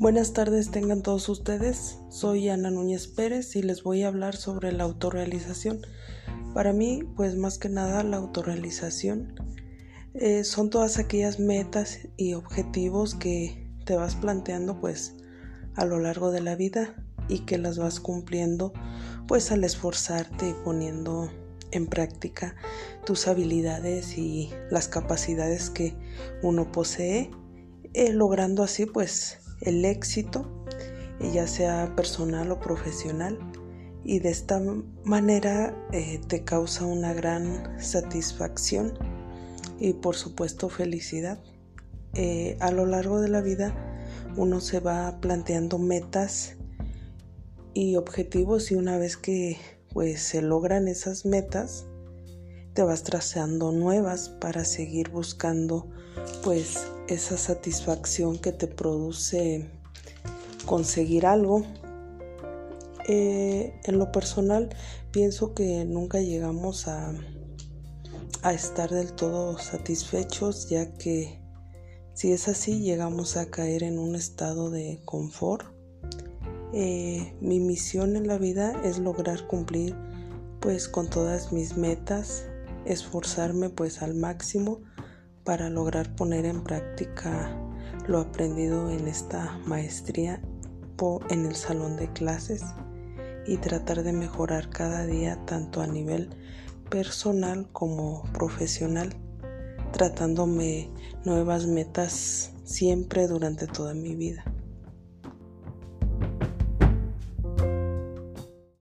Buenas tardes tengan todos ustedes. Soy Ana Núñez Pérez y les voy a hablar sobre la autorrealización. Para mí, pues más que nada la autorrealización eh, son todas aquellas metas y objetivos que te vas planteando pues a lo largo de la vida y que las vas cumpliendo pues al esforzarte y poniendo en práctica tus habilidades y las capacidades que uno posee, eh, logrando así pues el éxito, ya sea personal o profesional, y de esta manera eh, te causa una gran satisfacción y por supuesto felicidad. Eh, a lo largo de la vida uno se va planteando metas y objetivos y una vez que pues se logran esas metas te vas trazando nuevas para seguir buscando pues esa satisfacción que te produce conseguir algo. Eh, en lo personal pienso que nunca llegamos a, a estar del todo satisfechos ya que si es así llegamos a caer en un estado de confort. Eh, mi misión en la vida es lograr cumplir pues con todas mis metas, esforzarme pues al máximo para lograr poner en práctica lo aprendido en esta maestría en el salón de clases y tratar de mejorar cada día tanto a nivel personal como profesional, tratándome nuevas metas siempre durante toda mi vida.